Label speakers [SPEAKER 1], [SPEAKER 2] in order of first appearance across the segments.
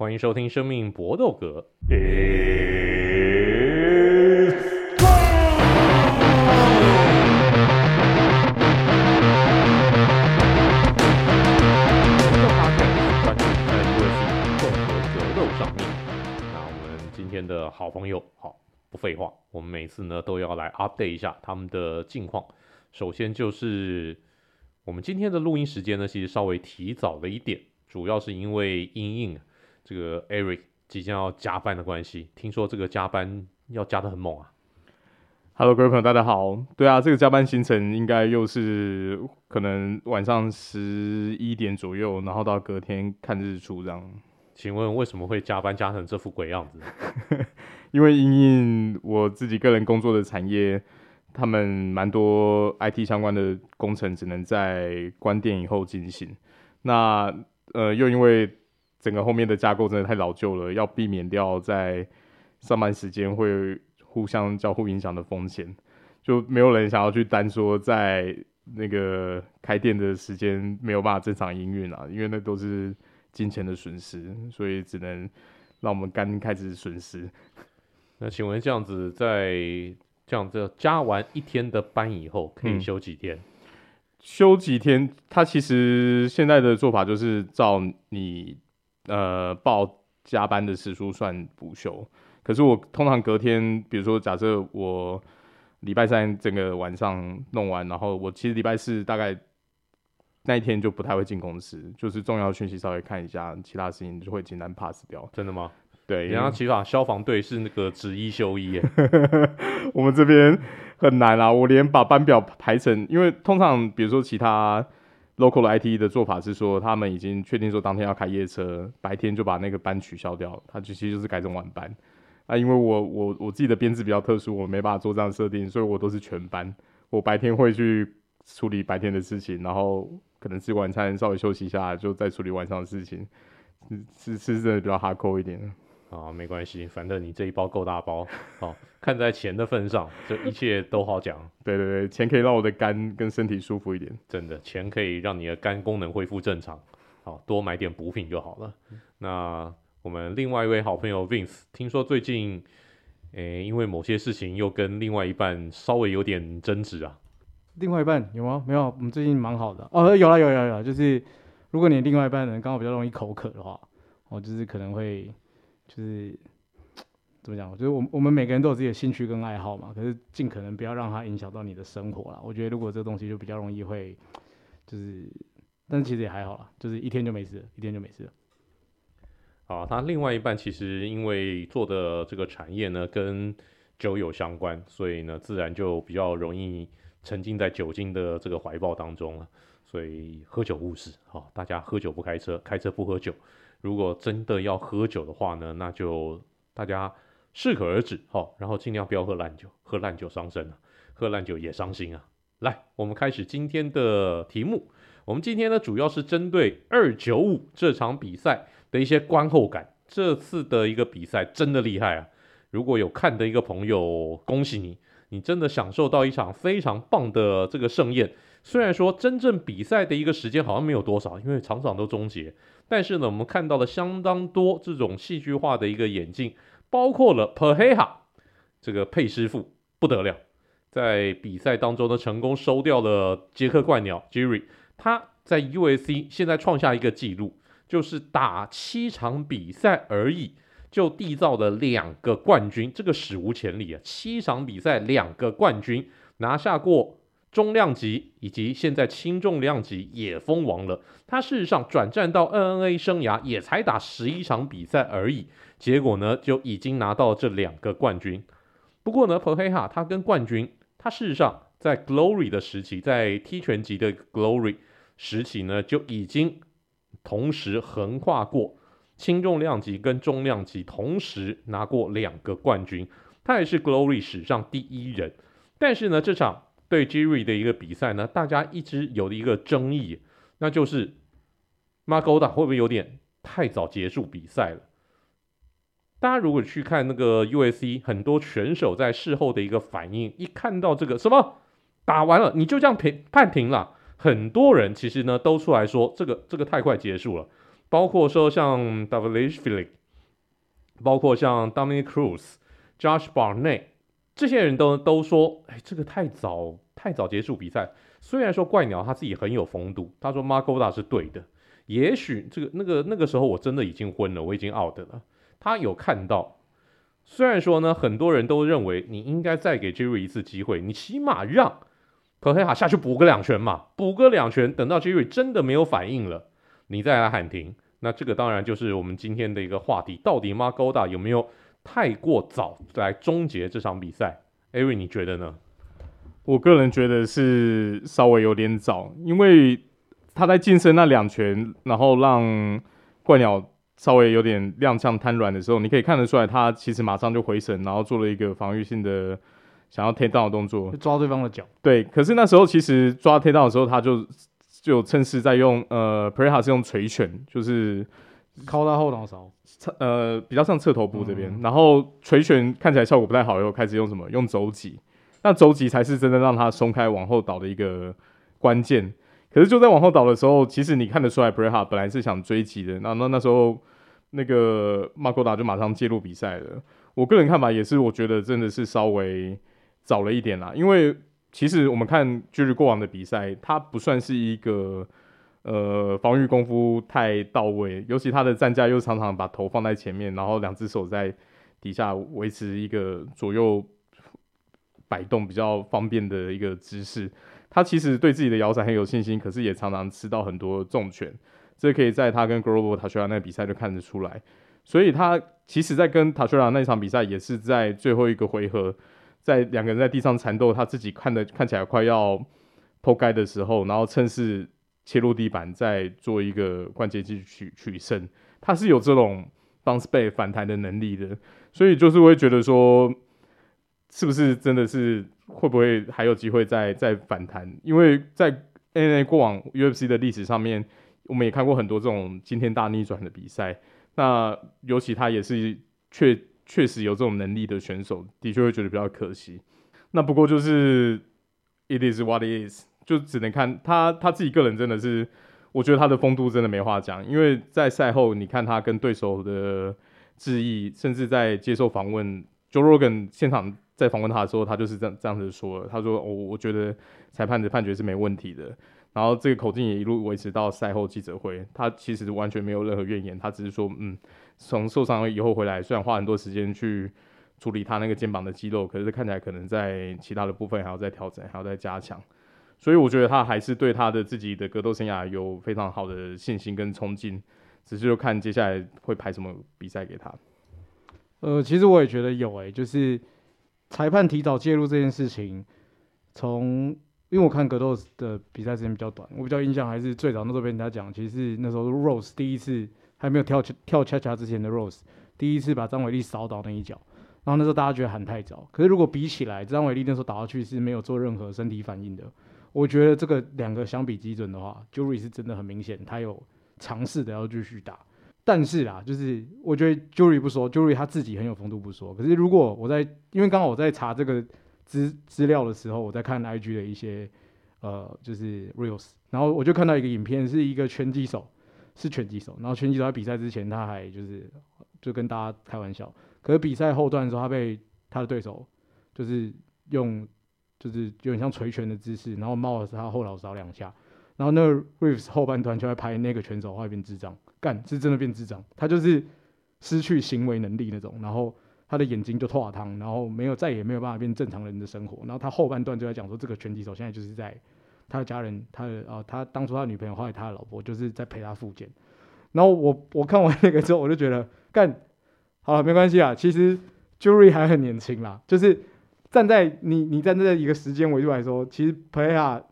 [SPEAKER 1] 欢迎收听《生命搏斗格》。的好朋友，好，不废话，我们每次呢都要来 update 一下他们的近况。首先就是我们今天的录音时间呢，其实稍微提早了一点，主要是因为因应这个 Eric 即将要加班的关系。听说这个加班要加的很猛啊。
[SPEAKER 2] Hello，各位朋友，大家好。对啊，这个加班行程应该又是可能晚上十一点左右，然后到隔天看日出这样。
[SPEAKER 1] 请问为什么会加班加成这副鬼样子？
[SPEAKER 2] 因为因应我自己个人工作的产业，他们蛮多 IT 相关的工程只能在关店以后进行。那呃，又因为整个后面的架构真的太老旧了，要避免掉在上班时间会互相交互影响的风险，就没有人想要去单说在那个开店的时间没有办法正常营运啊，因为那都是。金钱的损失，所以只能让我们刚开始损失。
[SPEAKER 1] 那请问这样子，在这样子加完一天的班以后，可以休几天？
[SPEAKER 2] 嗯、休几天？他其实现在的做法就是照你呃报加班的时数算补休。可是我通常隔天，比如说假设我礼拜三整个晚上弄完，然后我其实礼拜四大概。那一天就不太会进公司，就是重要讯息稍微看一下，其他事情就会简单 pass 掉。
[SPEAKER 1] 真的吗？
[SPEAKER 2] 对，
[SPEAKER 1] 人家起码消防队是那个只一休一耶。
[SPEAKER 2] 我们这边很难啊，我连把班表排成，因为通常比如说其他 local 的 IT 的做法是说，他们已经确定说当天要开夜车，白天就把那个班取消掉，他其实就是改成晚班。啊，因为我我我自己的编制比较特殊，我没办法做这样设定，所以我都是全班，我白天会去处理白天的事情，然后。可能吃晚餐，稍微休息一下，就再处理晚上的事情，是是是真的比较哈扣一点
[SPEAKER 1] 啊，没关系，反正你这一包够大包，好，看在钱的份上，这一切都好讲。
[SPEAKER 2] 对对对，钱可以让我的肝跟身体舒服一点，
[SPEAKER 1] 真的，钱可以让你的肝功能恢复正常，好，多买点补品就好了。嗯、那我们另外一位好朋友 Vince，听说最近，诶、欸，因为某些事情又跟另外一半稍微有点争执啊。
[SPEAKER 3] 另外一半有吗？没有，我们最近蛮好的哦。有了，有有，有了。就是如果你另外一半人刚好比较容易口渴的话，哦，就是可能会，就是怎么讲？就是我我们每个人都有自己的兴趣跟爱好嘛，可是尽可能不要让它影响到你的生活啦。我觉得如果这东西就比较容易会，就是，但是其实也还好啦，就是一天就没事，一天就没事了。
[SPEAKER 1] 好，他另外一半其实因为做的这个产业呢跟酒有相关，所以呢自然就比较容易。沉浸在酒精的这个怀抱当中了，所以喝酒误事，好，大家喝酒不开车，开车不喝酒。如果真的要喝酒的话呢，那就大家适可而止，好，然后尽量不要喝烂酒，喝烂酒伤身啊，喝烂酒也伤心啊。来，我们开始今天的题目。我们今天呢，主要是针对二九五这场比赛的一些观后感。这次的一个比赛真的厉害啊！如果有看的一个朋友，恭喜你。你真的享受到一场非常棒的这个盛宴，虽然说真正比赛的一个时间好像没有多少，因为场场都终结，但是呢，我们看到了相当多这种戏剧化的一个演进，包括了 Pereira 这个佩师傅不得了，在比赛当中呢成功收掉了捷克怪鸟 Jerry，他在 UFC 现在创下一个纪录，就是打七场比赛而已。就缔造了两个冠军，这个史无前例啊！七场比赛两个冠军，拿下过中量级以及现在轻重量级也封王了。他事实上转战到 NNA 生涯也才打十一场比赛而已，结果呢就已经拿到这两个冠军。不过呢，Pereira 他跟冠军，他事实上在 Glory 的时期，在踢拳级的 Glory 时期呢就已经同时横跨过。轻重量级跟中量级同时拿过两个冠军，他也是 Glory 史上第一人。但是呢，这场对 Jiří 的一个比赛呢，大家一直有的一个争议，那就是 Magota 会不会有点太早结束比赛了？大家如果去看那个 USC，很多选手在事后的一个反应，一看到这个什么打完了，你就这样评判停了，很多人其实呢都出来说这个这个太快结束了。包括说像 Dvalishvili，包括像 Dominick Cruz、Josh Barnett 这些人都都说，哎，这个太早太早结束比赛。虽然说怪鸟他自己很有风度，他说 Margoda 是对的。也许这个那个那个时候我真的已经昏了，我已经 out 了。他有看到，虽然说呢，很多人都认为你应该再给 Jerry 一次机会，你起码让 Pereira 下去补个两拳嘛，补个两拳，等到 Jerry 真的没有反应了，你再来喊停。那这个当然就是我们今天的一个话题，到底 Margoda 有没有太过早来终结这场比赛艾瑞你觉得呢？
[SPEAKER 2] 我个人觉得是稍微有点早，因为。他在近身那两拳，然后让怪鸟稍微有点踉跄瘫软的时候，你可以看得出来，他其实马上就回神，然后做了一个防御性的想要 take down 的动作，
[SPEAKER 3] 抓对方的脚。
[SPEAKER 2] 对，可是那时候其实抓 take down 的时候，他就就趁势在用呃，Pereira 是用锤拳，就是
[SPEAKER 3] 靠他后脑勺，
[SPEAKER 2] 呃，比较像侧头部这边，
[SPEAKER 3] 嗯、
[SPEAKER 2] 然后锤拳看起来效果不太好，又开始用什么？用肘击，那肘击才是真的让他松开往后倒的一个关键。可是就在往后倒的时候，其实你看得出来，Pereira 本来是想追击的。那那那时候，那个 Mark Goddard 就马上介入比赛了。我个人看法也是，我觉得真的是稍微早了一点啦。因为其实我们看 Jerry 过往的比赛，他不算是一个呃防御功夫太到位，尤其他的战架又常常把头放在前面，然后两只手在底下维持一个左右摆动比较方便的一个姿势。他其实对自己的摇杆很有信心，可是也常常吃到很多重拳，这可以在他跟 Glover Teixeira 那比赛就看得出来。所以他其实，在跟 Teixeira 那场比赛，也是在最后一个回合，在两个人在地上缠斗，他自己看的看起来快要脱盖的时候，然后趁势切入地板，再做一个关节技取取胜。他是有这种 bounce 反弹的能力的，所以就是会觉得说，是不是真的是？会不会还有机会再再反弹？因为在 N A 过往 UFC 的历史上面，我们也看过很多这种惊天大逆转的比赛。那尤其他也是确确实有这种能力的选手，的确会觉得比较可惜。那不过就是 It is what it is，就只能看他他自己个人真的是，我觉得他的风度真的没话讲。因为在赛后，你看他跟对手的致意，甚至在接受访问，Joe Rogan 现场。在访问他的时候，他就是这样这样子说。他说：“我我觉得裁判的判决是没问题的。”然后这个口径也一路维持到赛后记者会。他其实完全没有任何怨言，他只是说：“嗯，从受伤以后回来，虽然花很多时间去处理他那个肩膀的肌肉，可是看起来可能在其他的部分还要再调整，还要再加强。所以我觉得他还是对他的自己的格斗生涯有非常好的信心跟冲劲，只是就看接下来会排什么比赛给他。”
[SPEAKER 3] 呃，其实我也觉得有诶、就是。裁判提早介入这件事情，从因为我看格斗的比赛时间比较短，我比较印象还是最早那时候被人家讲，其实那时候 Rose 第一次还没有跳跳恰恰之前的 Rose 第一次把张伟丽扫倒那一脚，然后那时候大家觉得喊太早，可是如果比起来，张伟丽那时候打下去是没有做任何身体反应的，我觉得这个两个相比基准的话，Jury 是真的很明显，他有尝试的要继续打。但是啦，就是我觉得 Jury 不说，Jury 他自己很有风度不说。可是如果我在，因为刚好我在查这个资资料的时候，我在看 IG 的一些呃，就是 Reels，然后我就看到一个影片，是一个拳击手，是拳击手，然后拳击手在比赛之前他还就是就跟大家开玩笑，可是比赛后段的时候，他被他的对手就是用就是有点像捶拳的姿势，然后冒了他后脑勺两下，然后那个 Reels 后半段就在拍那个拳手后来变智障。干是真的变智障，他就是失去行为能力那种，然后他的眼睛就脱汤，然后没有再也没有办法变正常人的生活。然后他后半段就在讲说，这个拳击手现在就是在他的家人，他的啊，他当初他女朋友后来他的老婆就是在陪他复健。然后我我看完那个之后，我就觉得干好了，没关系啊。其实 Jury 还很年轻啦，就是站在你你站在一个时间维度来说，其实 Pereira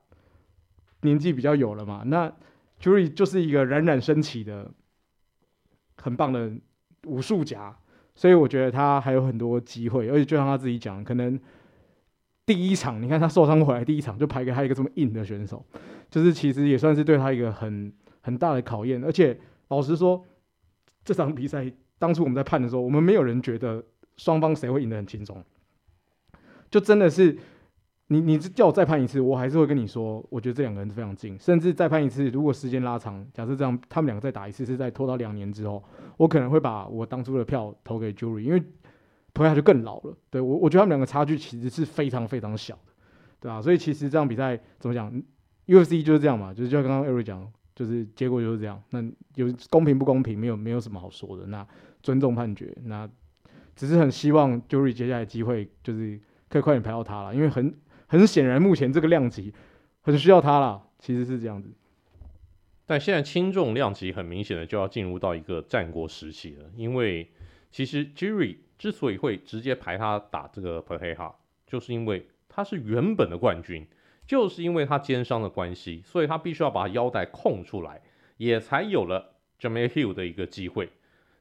[SPEAKER 3] 年纪比较有了嘛，那 Jury 就是一个冉冉升起的。很棒的武术家，所以我觉得他还有很多机会，而且就像他自己讲，可能第一场你看他受伤回来，第一场就排给他一个这么硬的选手，就是其实也算是对他一个很很大的考验。而且老实说，这场比赛当初我们在判的时候，我们没有人觉得双方谁会赢得很轻松，就真的是你你叫我再判一次，我还是会跟你说，我觉得这两个人非常近，甚至再判一次，如果时间拉长，假设这样他们两个再打一次，是在拖到两年之后，我可能会把我当初的票投给 Jury，因为投下去更老了。对我，我觉得他们两个差距其实是非常非常小的，对啊，所以其实这场比赛怎么讲，UFC 就是这样嘛，就是就像刚刚 Eri 讲，就是结果就是这样。那有公平不公平，没有没有什么好说的。那尊重判决，那只是很希望 Jury 接下来机会就是可以快点排到他了，因为很很显然目前这个量级很需要他了，其实是这样子。
[SPEAKER 1] 但现在轻重量级很明显的就要进入到一个战国时期了，因为其实 Jerry 之所以会直接排他打这个 perha，就是因为他是原本的冠军，就是因为他肩伤的关系，所以他必须要把腰带空出来，也才有了 Jamahal Hill 的一个机会。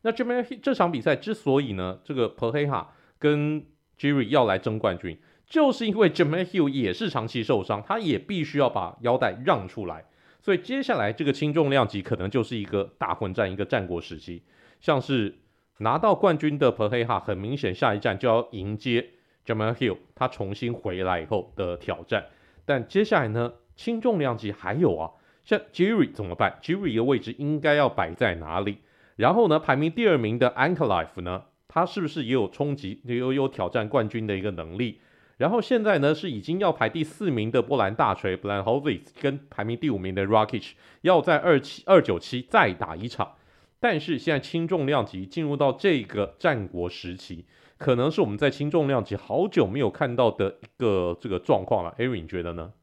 [SPEAKER 1] 那 Jamie 这场比赛之所以呢，这个 perha 跟 Jury 要来争冠军，就是因为 j a m a Hill 也是长期受伤，他也必须要把腰带让出来。所以接下来这个轻重量级可能就是一个大混战，一个战国时期。像是拿到冠军的 p e r h e a 很明显下一站就要迎接 Jamahal Hill 他重新回来以后的挑战。但接下来呢，轻重量级还有啊，像 Jury 怎么办？Jury 的位置应该要摆在哪里？然后呢，排名第二名的 Ankalife 呢，他是不是也有冲击、也有有挑战冠军的一个能力？然后现在呢，是已经要排第四名的波兰大锤 Blachowicz 跟排名第五名的 Rakic 要在二七二九七再打一场。但是现在轻重量级进入到这个战国时期，可能是我们在轻重量级好久没有看到的一个这个状况了。Aaron 你觉得呢？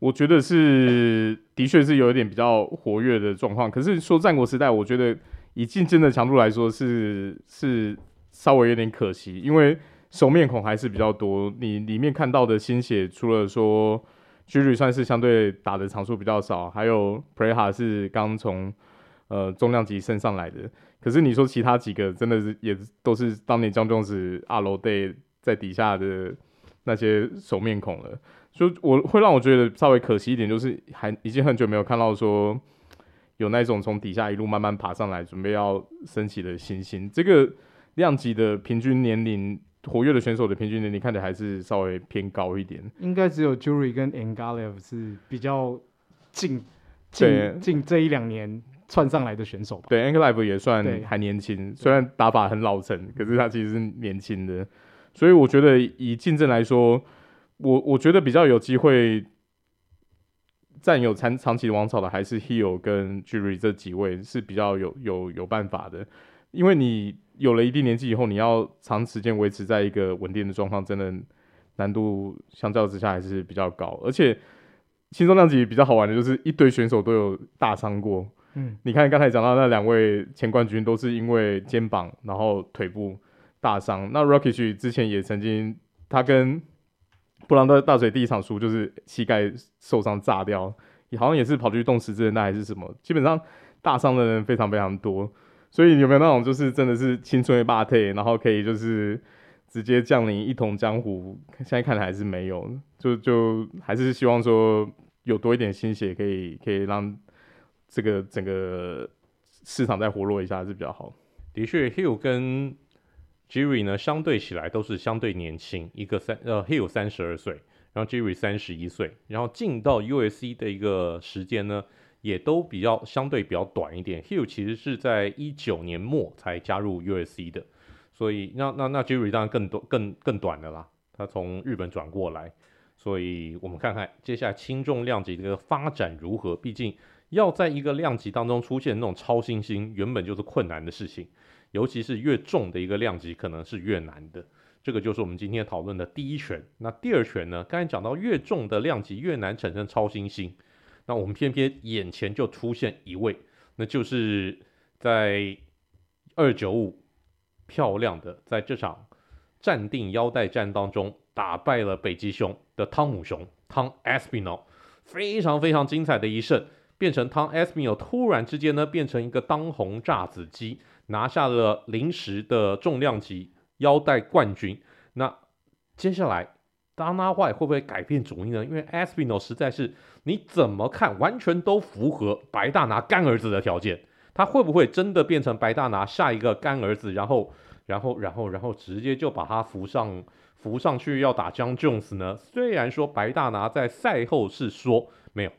[SPEAKER 2] 我觉得是，的确是有一点比较活跃的状况。可是说战国时代，我觉得。以竞争的强度来说是，是稍微有点可惜，因为熟面孔还是比较多。你里面看到的新血，除了说 Jury 算是相对打的场数比较少，还有 Pereira 是刚从呃重量级升上来的。可是你说其他几个，真的是也都是当年 Jon Jones 二楼队在底下的那些熟面孔了。所以我会让我觉得稍微可惜一点，就是还已经很久没有看到说。有那种从底下一路慢慢爬上来，准备要升起的新星。这个量级的平均年龄，活跃的选手的平均年龄，看起来还是稍微偏高一点。
[SPEAKER 3] 应该只有 Jury 跟 Ankalaev 是比较近近近这一两年窜上来的选手吧？
[SPEAKER 2] 对，Ankalaev 也算还年轻，虽然打法很老成，可是他其实是年轻的。所以我觉得以竞争来说，我我觉得比较有机会。占有长长期王朝的还是 Hill 跟 Jury 这几位是比较有有有办法的，因为你有了一定年纪以后，你要长时间维持在一个稳定的状况，真的难度相较之下还是比较高。而且轻松量级比较好玩的就是一堆选手都有大伤过，嗯，你看刚才讲到那两位前冠军都是因为肩膀然后腿部大伤，那 Rocky 之前也曾经他跟布朗的大嘴第一场输就是膝盖受伤炸掉，也好像也是跑去动十字韧带还是什么，基本上大伤的人非常非常多。所以有没有那种就是真的是青春的霸退，然后可以就是直接降临一统江湖？现在看来还是没有，就就还是希望说有多一点心血，可以可以让这个整个市场再活络一下是比较好。
[SPEAKER 1] 的确，Hill 跟 Jerry 呢，相对起来都是相对年轻，一个三呃 Hill 三十二岁，然后 Jerry 三十一岁，然后进到 USC 的一个时间呢，也都比较相对比较短一点。Hill 其实是在一九年末才加入 USC 的，所以那那那 Jerry 当然更多更更短的啦，他从日本转过来，所以我们看看接下来轻重量级这个发展如何。毕竟要在一个量级当中出现那种超新星，原本就是困难的事情。尤其是越重的一个量级，可能是越难的。这个就是我们今天讨论的第一拳。那第二拳呢？刚才讲到越重的量级越难产生超新星。那我们偏偏眼前就出现一位，那就是在二九五漂亮的在这场暂定腰带战当中打败了北极熊的汤姆熊汤 Aspinall，非常非常精彩的一胜，变成 Tom Aspinall 突然之间呢变成一个当红炸子鸡。拿下了临时的重量级腰带冠军。那接下来，Dana White 会不会改变主意呢？因为 Aspinall 实在是你怎么看，完全都符合白大拿干儿子的条件。他会不会真的变成白大拿下一个干儿子？然后，然后，然后，然后直接就把他扶上扶上去要打 Jon Jones 呢？虽然说白大拿在赛后是说没有，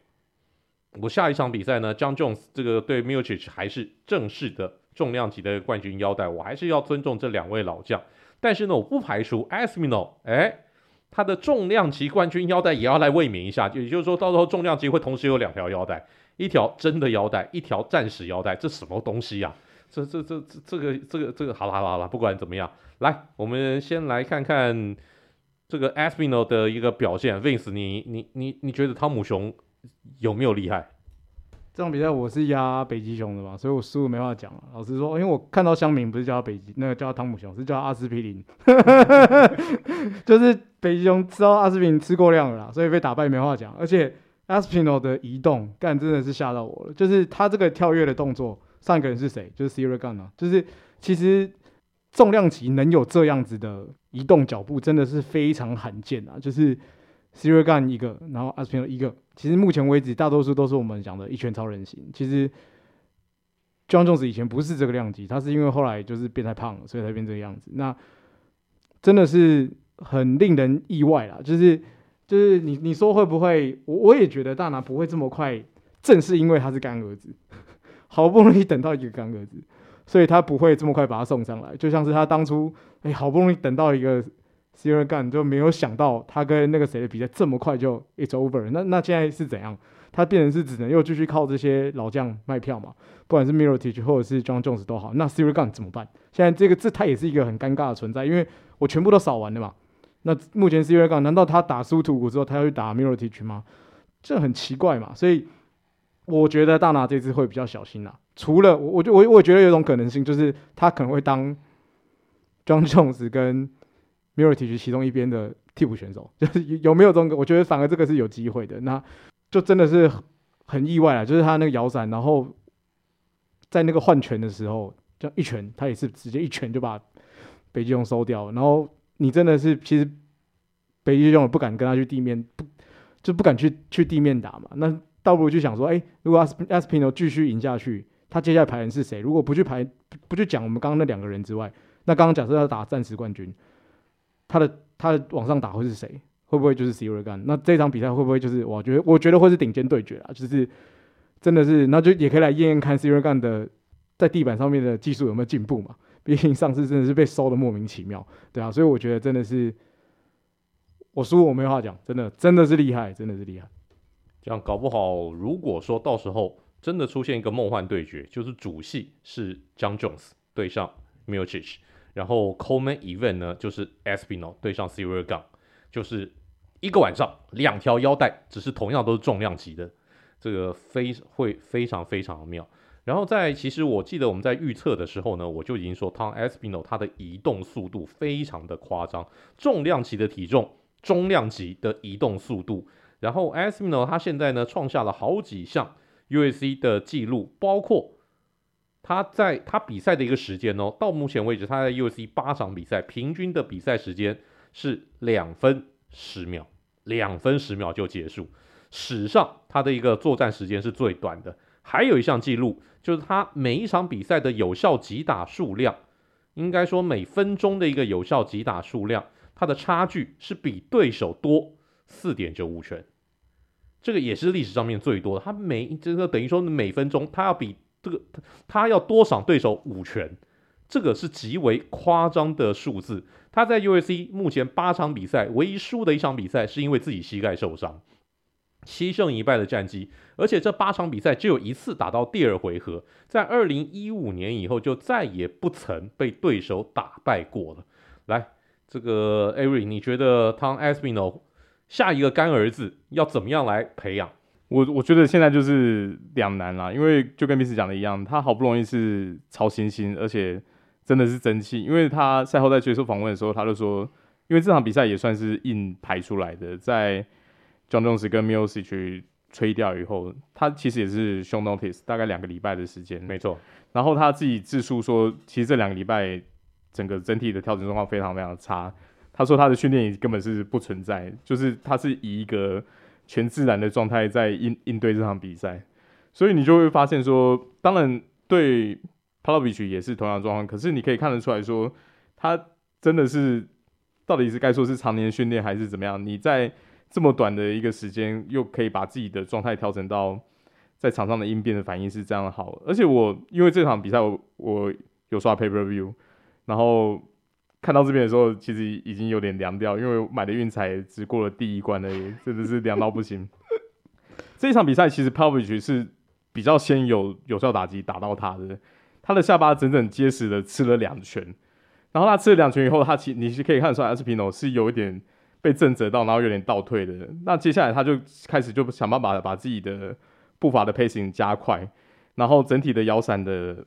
[SPEAKER 1] 我下一场比赛呢，Jon Jones 这个对 Miocic 还是正式的重量级的冠军腰带，我还是要尊重这两位老将。但是呢，我不排除 Aspinall 哎，他的重量级冠军腰带也要来卫冕一下，也就是说到时候重量级会同时有两条腰带，一条真的腰带，一条战时腰带，这什么东西呀、啊？这这这这这个这个这个好了好了好了，不管怎么样，来，我们先来看看这个 Aspinall 的一个表现。Vince，你你你你觉得汤姆熊有没有厉害？
[SPEAKER 3] 这场比赛我是压北极熊的嘛，所以我输没话讲了。老实说，因为我看到乡民不是叫他北极，那个叫他汤姆熊，是叫他阿司匹林，就是北极熊吃到阿司匹林吃过量了啦，所以被打败没话讲。而且 Aspinall 的移动干真的是吓到我了，就是他这个跳跃的动作。上一个人是谁？就是 Ciryl Gane 啊，就是其实重量级能有这样子的移动脚步，真的是非常罕见啊。就是 Ciryl Gane 一个，然后 Aspin 一个，其实目前为止大多数都是我们讲的一拳超人型。其实 John Jones 以前不是这个量级，他是因为后来就是变太胖了，所以才变这个样子。那真的是很令人意外啦。就是就是你你说会不会？我我也觉得大拿不会这么快，正是因为他是干儿子。好不容易等到一个干儿子，所以他不会这么快把他送上来。就像是他当初，哎、好不容易等到一个 Ciryl Gane，就没有想到他跟那个谁的比赛这么快就 it's over。那那现在是怎样？他变成是只能又继续靠这些老将卖票嘛？不管是 Mirotic 或者是 John Jones 都好，那 Ciryl Gane 怎么办？现在这个这他也是一个很尴尬的存在，因为我全部都扫完了嘛。那目前 Ciryl Gane 难道他打输土谷之后，他要去打 Mirotic 吗？这很奇怪嘛，所以。我觉得大拿这次会比较小心啦。除了我，我就我我觉得有一种可能性，就是他可能会当 Jon Jones 跟 Mirotic 其中一边的替补选手，就是有没有这种？我觉得反而这个是有机会的。那就真的是很意外啊，就是他那个摇伞，然后在那个换拳的时候，这样一拳，他也是直接一拳就把北极熊收掉。然后你真的是，其实北极熊也不敢跟他去地面，不就不敢去去地面打嘛？那。倒不如就想说，哎、如果 As Aspino 继续赢下去，他接下来排人是谁？如果不去排，不去讲我们刚刚那两个人之外，那刚刚假设要打暂时冠军，他的他的往上打会是谁？会不会就是 Sergan？那这场比赛会不会就是我觉得我觉得会是顶尖对决啊？就是真的是，那就也可以来验验看 Sergan 的在地板上面的技术有没有进步嘛？毕竟上次真的是被收的莫名其妙，对啊，所以我觉得真的是我输我没话讲，真的真的是厉害，真的是厉害。
[SPEAKER 1] 这样搞不好，如果说到时候真的出现一个梦幻对决，就是主戏是 Jon Jones 对上 m i l c h i c h 然后 Co-Main Event 呢就是 Aspinall 对上 Ciryl Gane，就是一个晚上两条腰带，只是同样都是重量级的，这个非会非常非常的妙。然后在其实我记得我们在预测的时候呢，我就已经说 Tom Aspinall 他的移动速度非常的夸张，重量级的体重，中量级的移动速度。然后 Aspinall 他现在呢创下了好几项 UFC 的记录，包括他在他比赛的一个时间哦，到目前为止他在 UFC 八场比赛平均的比赛时间是两分十秒，两分十秒就结束，史上他的一个作战时间是最短的。还有一项记录就是他每一场比赛的有效击打数量，应该说每分钟的一个有效击打数量，它的差距是比对手多四点九五拳。这个也是历史上面最多的，他每这个等于说每分钟他要比这个他他要多赏对手五拳，这个是极为夸张的数字。他在 UFC 目前八场比赛，唯一输的一场比赛是因为自己膝盖受伤，七胜一败的战绩，而且这八场比赛只有一次打到第二回合，在二零一五年以后就再也不曾被对手打败过了。来，这个 Ari，你觉得 Tom Aspino 下一个干儿子要怎么样来培养？
[SPEAKER 2] 我我觉得现在就是两难啦，因为就跟 Miss 讲的一样，他好不容易是超新星，而且真的是争气。因为他赛后在接受访问的时候，他就说，因为这场比赛也算是硬排出来的，在 John Jones 跟 Miocic 去吹掉以后，他其实也是 short notice，大概两个礼拜的时间，
[SPEAKER 1] 没错。
[SPEAKER 2] 然后他自己自述说，其实这两个礼拜整个整体的调整状况非常非常差。他说他的训练根本是不存在，就是他是以一个全自然的状态在应应对这场比赛，所以你就会发现说，当然对 p a l o v i c 也是同样的状况，可是你可以看得出来说，他真的是到底是该说是常年训练还是怎么样？你在这么短的一个时间，又可以把自己的状态调整到在场上的应变的反应是这样的好。而且我因为这场比赛我我有刷 Pay Per View，然后看到这边的时候，其实已经有点凉掉，因为买的运彩只过了第一关而已，真的是凉到不行。这一场比赛其实 Pavlovich 是比较先有有效打击打到他的，他的下巴整整结实的吃了两拳。然后他吃了两拳以后，他其你是可以看出来，Espino 是有一点被震折到，然后有点倒退的。那接下来他就开始就想办法把自己的步伐的 pacing 加快，然后整体的摇闪的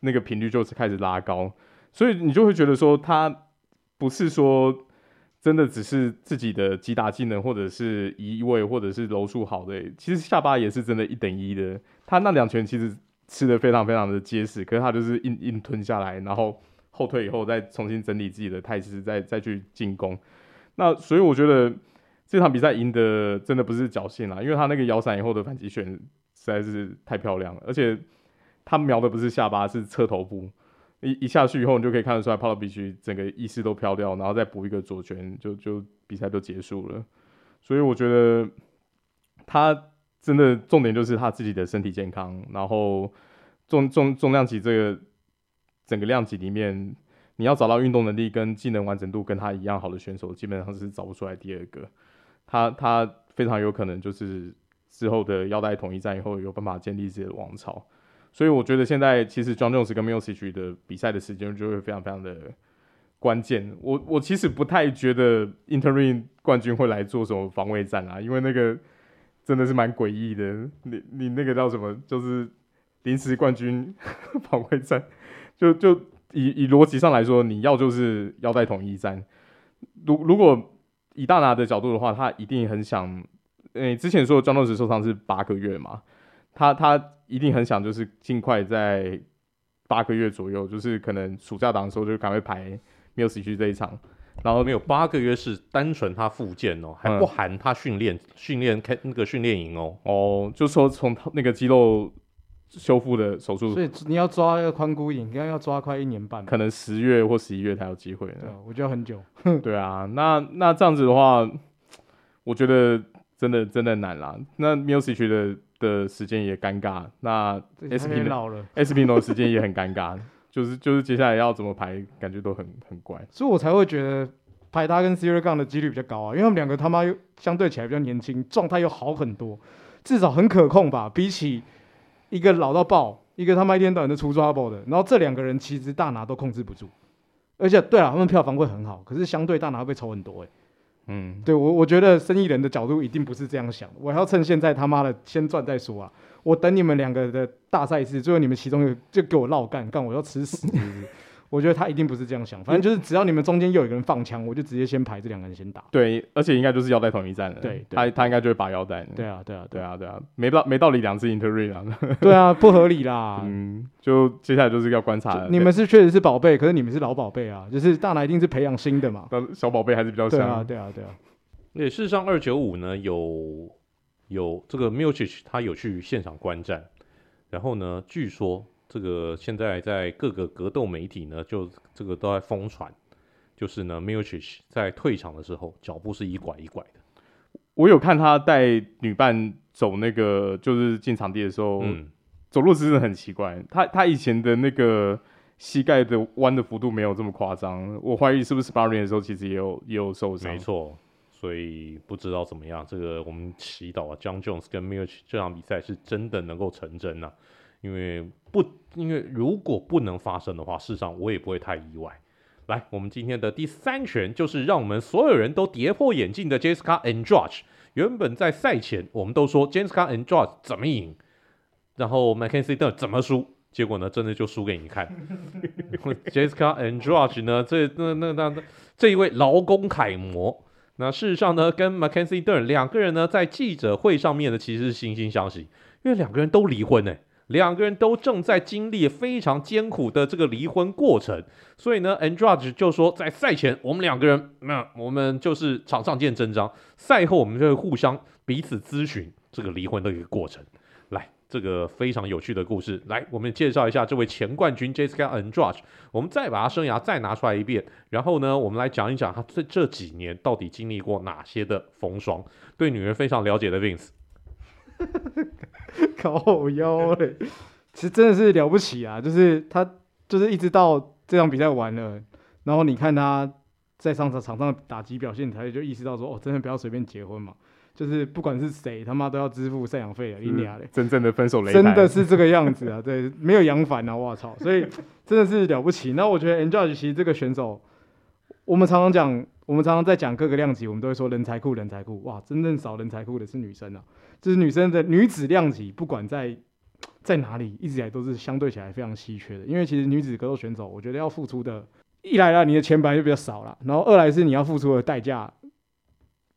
[SPEAKER 2] 那个频率就是开始拉高。所以你就会觉得说，他不是说真的只是自己的击打技能，或者是移位，或者是柔术好的，其实下巴也是真的一等一的。他那两拳其实吃的非常非常的结实，可是他就是硬硬吞下来，然后。后退以后，再重新整理自己的态势，再再去进攻。那所以我觉得这场比赛赢的真的不是侥幸啦，因为他那个摇闪以后的反击旋实在是太漂亮了，而且他瞄的不是下巴，是侧头部。一一下去以后，你就可以看得出来，Pavlovich 整个意识都飘掉，然后再补一个左拳，就就比赛就结束了。所以我觉得他真的重点就是他自己的身体健康，然后重重重量级这个。整个量级里面，你要找到运动能力跟技能完整度跟他一样好的选手，基本上是找不出来第二个。他他非常有可能就是之后的腰带统一战以后有办法建立自己的王朝。所以我觉得现在其实 Jon Jones 跟 Miocic 的比赛的时间就会非常非常的关键。我我其实不太觉得 Interim 冠军会来做什么防卫战啊，因为那个真的是蛮诡异的。你你那个叫什么？就是临时冠军防卫战。就就以以逻辑上来说，你要就是腰带统一战。如如果以大拿的角度的话，他一定很想，诶、之前说的 Jon Jones 受伤是八个月嘛，他他一定很想就是尽快在八个月左右，就是可能暑假档的时候就赶快排 Miocic 这一场。然后没有八个月是单纯他复健哦，还不含他训练训练开那个训练营哦。哦，就说从他那个肌肉。修复的手术，
[SPEAKER 3] 所以你要抓一个髋骨影，应该要抓快一年半，
[SPEAKER 2] 可能十月或十一月才有机会。对，
[SPEAKER 3] 我觉得很久。
[SPEAKER 2] 对啊，那那这样子的话，我觉得真的真的难啦。那 Music 的的时间也尴尬，那 Espino 的时间也很尴尬，就是就是接下来要怎么排，感觉都很很怪。
[SPEAKER 3] 所以我才会觉得排他跟 Ciryl Gane 的几率比较高啊，因为他们两个他妈又相对起来比较年轻，状态又好很多，至少很可控吧，比起。一个老到爆，一个他妈一天到晚的出 trouble 的，然后这两个人其实大拿都控制不住，而且对了，他们票房会很好，可是相对大拿会被抽很多诶、欸。嗯，对我我觉得生意人的角度一定不是这样想，我要趁现在他妈的先赚再说啊，我等你们两个的大赛事，最后你们其中有就给我绕干干，我要吃屎？我觉得他一定不是这样想，反正就是只要你们中间又有一个人放枪，我就直接先排这两个人先打。
[SPEAKER 2] 对，而且应该就是腰带统一战了。
[SPEAKER 3] 对，
[SPEAKER 2] 他他应该就会拔腰带。
[SPEAKER 3] 对啊，对啊，对啊，
[SPEAKER 2] 对啊，没道没道理两次 interim 啊。
[SPEAKER 3] 对啊，不合理啦。
[SPEAKER 2] 嗯，就接下来就是要观察。
[SPEAKER 3] 你们是确实是宝贝，可是你们是老宝贝啊，就是大拿一定是培养新的嘛。
[SPEAKER 2] 但小宝贝还是比较
[SPEAKER 3] 像。对啊，对啊，对啊。
[SPEAKER 1] 对，事实上二九五呢有有这个 Miocic 他有去现场观战，然后呢，据说。这个现在在各个格斗媒体呢，就这个都在疯传，就是呢，Miocic 在退场的时候脚步是一拐一拐的。
[SPEAKER 2] 我有看他带女伴走那个，就是进场地的时候，嗯、走路姿势很奇怪。他他以前的那个膝盖的弯的幅度没有这么夸张，我怀疑是不是 Sparring 的时候其实也有也有受伤。
[SPEAKER 1] 没错，所以不知道怎么样。这个我们祈祷啊，John Jones 跟 Miocic 这场比赛是真的能够成真啊。因为不，因为如果不能发生的话，事实上我也不会太意外。来，我们今天的第三拳就是让我们所有人都跌破眼镜的 Jessica Andrade。原本在赛前我们都说 Jessica Andrade 怎么赢，然后 Mackenzie Dern 怎么输，结果呢，真的就输给你看。Jessica Andrade 呢，这那那那这一位劳工楷模，那事实上呢，跟 Mackenzie Dern 两个人呢，在记者会上面呢，其实是惺惺相惜，因为两个人都离婚呢。两个人都正在经历非常艰苦的这个离婚过程，所以呢，Andrade 就说，在赛前我们两个人，那我们就是场上见真章，赛后我们就会互相彼此咨询这个离婚的一个过程。来，这个非常有趣的故事。来，我们介绍一下这位前冠军 Jessica Andrade，我们再把他生涯再拿出来一遍，然后呢，我们来讲一讲他这这几年到底经历过哪些的风霜。对女人非常了解的 Vince，
[SPEAKER 3] 靠腰嘞，其实真的是了不起啊！就是他，就是一直到这场比赛完了，然后你看他在上场场上打击表现，才就意识到说，哦，真的不要随便结婚嘛。就是不管是谁，他妈都要支付赡养费的，嘞！
[SPEAKER 2] 真正的分手擂台，
[SPEAKER 3] 真的是这个样子啊！对，没有扬帆啊！我操！所以真的是了不起。那我觉得 Andrade 其实这个选手，我们常常讲，我们常常在讲各个量级，我们都会说人才库，人才库。哇，真正少人才库的是女生啊！就是女生的女子量级，不管在在哪里，一直以来都是相对起来非常稀缺的。因为其实女子格斗选手，我觉得要付出的，一来了你的钱本来就比较少了，然后二来是你要付出的代价。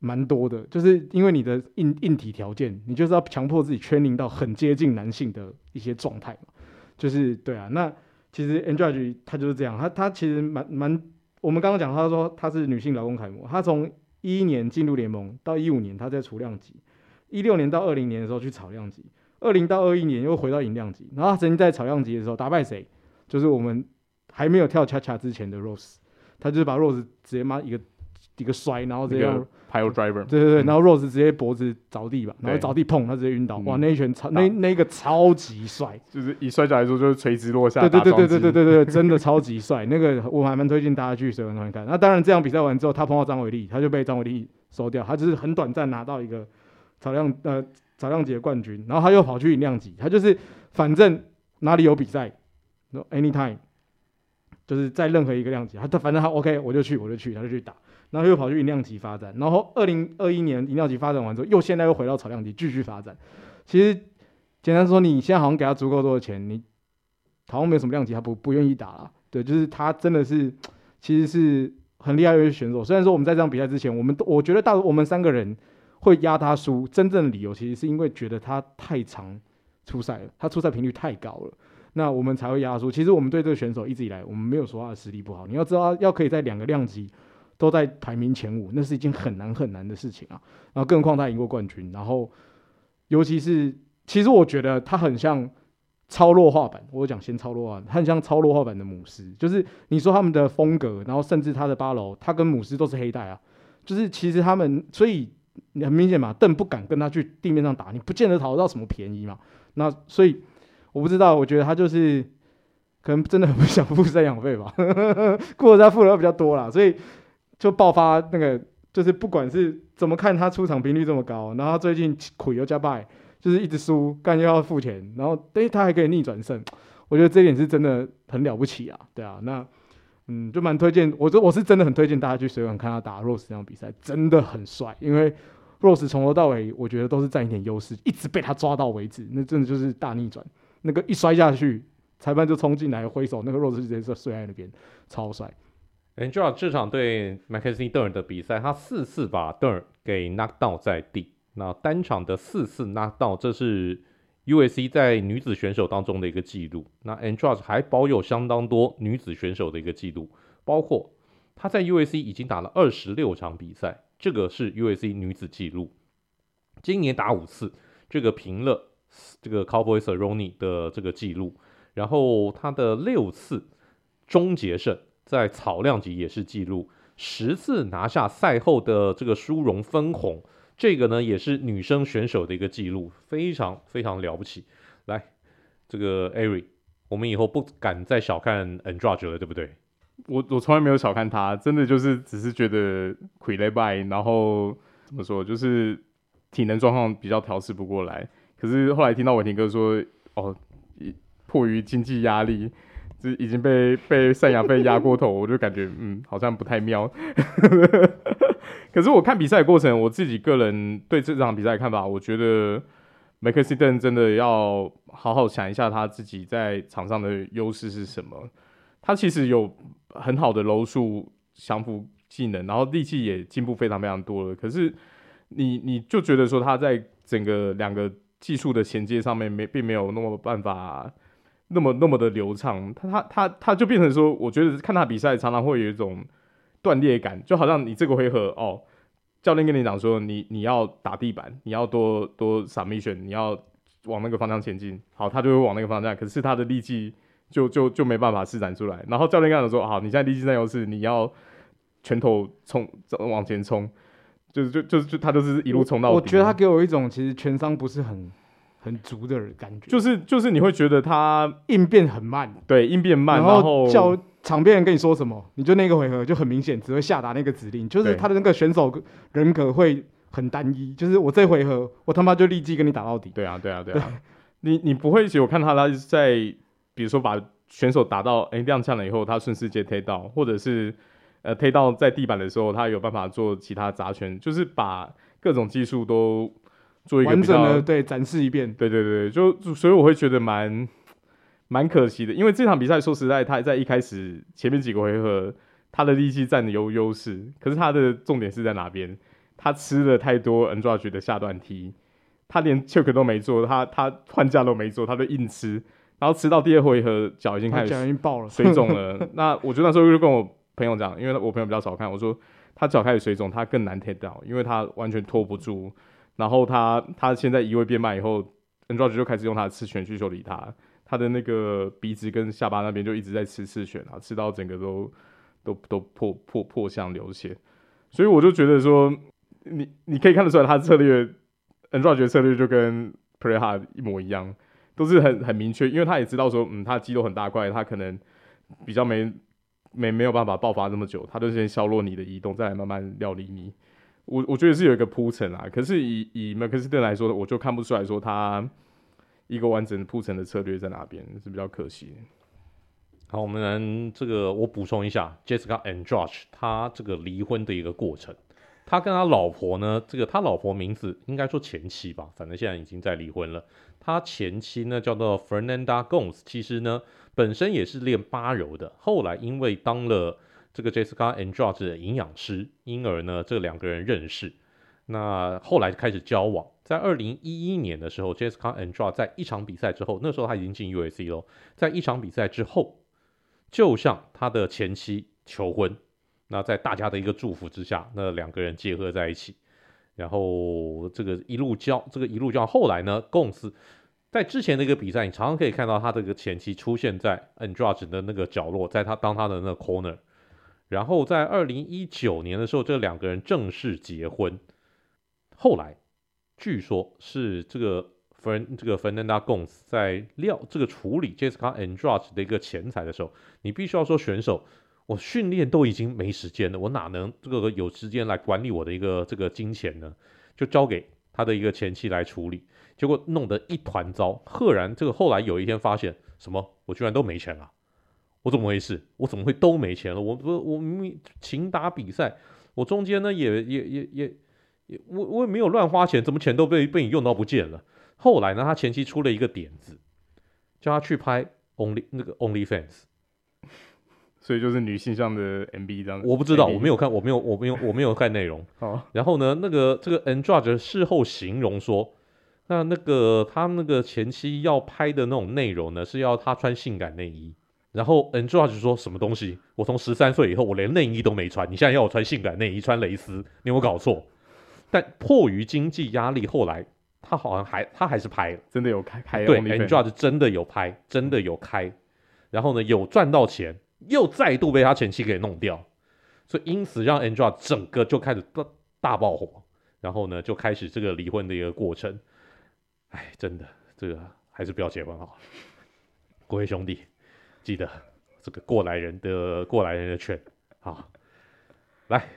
[SPEAKER 3] 蛮多的，就是因为你的硬硬体条件，你就是要强迫自己 training 到很接近男性的一些状态嘛。就是对啊，那其实 Andrade 他就是这样，他他其实蛮蛮，我们刚刚讲他说他是女性劳工楷模，他从一一年进入联盟到一五年他在除量级，一六年到二零年的时候去炒量级，二零到二一年又回到银量级，然后他曾经在炒量级的时候打败谁？就是我们还没有跳恰恰之前的 Rose，他就是把 Rose 直接骂一个。一个摔，然后直接
[SPEAKER 2] pile driver，
[SPEAKER 3] 对对对，然后 Rose 直接脖子着地吧，然后着地碰，他直接晕倒，哇，那一拳超那那个超级帅，
[SPEAKER 2] 就是以摔跤来说就是垂直落下，
[SPEAKER 3] 对对对对对对对对，真的 超级帅，那个我还蛮推荐大家去水文团看。那当然这样比赛完之后，他碰到张伟丽，他就被张伟丽收掉，他就是很短暂拿到一个草量呃草量级的冠军，然后他又跑去银量级，他就是反正哪里有比赛，anytime，就是在任何一个量级，他他反正他 OK，我就去我就去，他就去打。然后又跑去银量级发展，然后二零二一年银量级发展完之后，又现在又回到草量级继续发展。其实简单说，你现在好像给他足够多的钱，你好像没有什么量级他不不愿意打了。对，就是他真的是其实是很厉害的一个选手。虽然说我们在这场比赛之前，我们都我觉得大我们三个人会压他输，真正的理由其实是因为觉得他太常出赛了，他出赛频率太高了，那我们才会压他输。其实我们对这个选手一直以来，我们没有说他的实力不好。你要知道，要可以在两个量级。都在排名前五，那是一件很难很难的事情啊。然后，更何况他赢过冠军。然后，尤其是，其实我觉得他很像超弱化版。我讲先超弱化，他很像超弱化版的姆斯。就是你说他们的风格，然后甚至他的八楼，他跟姆斯都是黑带啊。就是其实他们，所以很明显嘛，邓不敢跟他去地面上打，你不见得讨得到什么便宜嘛。那所以我不知道，我觉得他就是可能真的很不想付赡养费吧，过了他付的比较多啦，所以。就爆发那个，就是不管是怎么看他出场频率这么高，然后他最近苦又加败，就是一直输，干又要付钱，然后诶他还可以逆转胜，我觉得这一点是真的很了不起啊，对啊，那嗯就蛮推荐，我这我是真的很推荐大家去水馆看他打 Rose 这场比赛，真的很帅，因为 Rose 从头到尾我觉得都是占一点优势，一直被他抓到为止，那真的就是大逆转，那个一摔下去，裁判就冲进来挥手，那个 Rose 直接睡在那边，超帅。
[SPEAKER 1] Andrade 这场对 Mackenzie Dern 的比赛，他四次把 Dern 给 knock down 在地。那单场的四次 knock down，这是 U S C 在女子选手当中的一个记录。那 Andrade 还保有相当多女子选手的一个记录，包括他在 U S C 已经打了二十六场比赛，这个是 U S C 女子记录。今年打五次，这个平了这个 Cowboy Cerrone 的这个记录。然后他的六次终结胜。在草量级也是记录，十次拿下赛后的这个殊荣分红，这个呢也是女生选手的一个记录，非常非常了不起。来，这个 Ari，我们以后不敢再小看 Andrade 了，对不对？
[SPEAKER 2] 我我从来没有小看他，真的就是只是觉得傀儡败，然后怎么说，就是体能状况比较调试不过来。可是后来听到伟霆哥说，哦，迫于经济压力。是已经被被赡养费压过头，我就感觉嗯，好像不太妙。可是我看比赛过程，我自己个人对这场比赛看法，我觉得 Mackenzie Dern 真的要好好想一下他自己在场上的优势是什么。他其实有很好的柔术降服技能，然后力气也进步非常非常多了。可是你你就觉得说他在整个两个技术的衔接上面没并没有那么办法。那么那么的流畅，他他他他就变成说，我觉得看他比赛常常会有一种断裂感，就好像你这个回合哦，教练跟你讲说，你你要打地板，你要多多 submission，你要往那个方向前进，好，他就会往那个方向，可是他的力气就就就没办法施展出来。然后教练跟他说：“好，你现在力气占优势，你要拳头冲往前冲，就是就就就他就是一路冲到底。”
[SPEAKER 3] 我觉得他给我一种其实拳商不是很很足的感觉，
[SPEAKER 2] 就是就是你会觉得他
[SPEAKER 3] 应变很慢，
[SPEAKER 2] 对，应变慢，
[SPEAKER 3] 然后叫场边人跟你说什么，你就那个回合就很明显只会下达那个指令，就是他的那个选手人格会。很单一，就是我这回合我他妈就立即跟你打到底。
[SPEAKER 2] 对啊，对啊，对啊。对你你不会，我看他他在，比如说把选手打到哎踉跄了以后，他顺势接推到，或者是呃推到在地板的时候，他有办法做其他砸拳，就是把各种技术都做一个
[SPEAKER 3] 完整的对展示一遍。
[SPEAKER 2] 对对对，就所以我会觉得蛮蛮可惜的，因为这场比赛说实在，他在一开始前面几个回合他的力气占有优势，可是他的重点是在哪边？他吃了太多 Andrade 的下段踢，他连 choke 都没做，他他换架都没做，他就硬吃，然后吃到第二回合脚已经开始
[SPEAKER 3] 脚已经爆了，
[SPEAKER 2] 水肿了。那我觉得那时候就跟我朋友讲，因为我朋友比较少看，我说他脚开始水肿，他更难 take down，因为他完全拖不住。然后他他现在移位变慢以后，Andrade 就开始用他的刺拳去修理他，他的那个鼻子跟下巴那边就一直在吃刺拳啊，吃到整个都都都破破破相流血，所以我就觉得说。你你可以看得出来，他策略，Andrade 策略就跟 Pereira 一模一样，都是很很明确，因为他也知道说，嗯，他肌肉很大块，他可能比较没没没有办法爆发那么久，他就先削弱你的移动，再来慢慢料理你。我我觉得是有一个铺陈啊，可是以以麦克斯顿来说，我就看不出来说他一个完整铺陈的策略在哪边，是比较可惜。
[SPEAKER 1] 好，我们这个我补充一下，Jessica Andrade 他这个离婚的一个过程。他跟他老婆呢，这个他老婆名字应该说前妻吧，反正现在已经在离婚了。他前妻呢叫做 Fernanda Gomes，其实呢本身也是练八柔的，后来因为当了这个 Jessica Andrade 的营养师，因而呢这两个人认识，那后来开始交往。在二零一一年的时候，Jessica Andrade 在一场比赛之后，那时候他已经进 UAC 了，在一场比赛之后，就向他的前妻求婚。那在大家的一个祝福之下，那两个人结合在一起，然后这个一路交，这个一路交，后来呢，共司在之前的一个比赛，你常常可以看到他这个前妻出现在 Andrade 的那个角落，在他当他的那个 corner，然后在二零一九年的时候，这两个人正式结婚，后来据说是这个 Fern 这个 Fernanda Gomes 在料这个处理 Jessica Andrade 的一个钱财的时候，你必须要说选手。我训练都已经没时间了，我哪能这个有时间来管理我的一个这个金钱呢？就交给他的一个前妻来处理，结果弄得一团糟。赫然这个后来有一天发现什么？我居然都没钱了，我怎么回事？我怎么会都没钱了？我我我明明勤打比赛，我中间呢也也也也也我我也没有乱花钱，怎么钱都被被你用到不见了？后来呢，他前期出了一个点子，叫他去拍 Only 那个 OnlyFans。
[SPEAKER 2] 所以就是女性向的 MV 这样，
[SPEAKER 1] 我不知道，我没有看，我没有，我没有，我没有看内容。
[SPEAKER 2] 好，
[SPEAKER 1] 然后呢，那个这个 Andrade 事后形容说，那那个他那个前期要拍的那种内容呢，是要他穿性感内衣。然后 Andrade 说什么东西？我从十三岁以后，我连内衣都没穿，你现在要我穿性感内衣，穿蕾丝，你有没有搞错？但迫于经济压力，后来他好像还他还是拍了，
[SPEAKER 2] 真的有开开。
[SPEAKER 1] 对，Andrade 真的有拍，真的有开，然后呢，有赚到钱。又再度被他前妻给弄掉，所以因此让 Andrade 整个就开始大大爆火，然后呢就开始这个离婚的一个过程。哎，真的，这个还是不要结婚好。各位兄弟，记得这个过来人的过来人的劝好，来，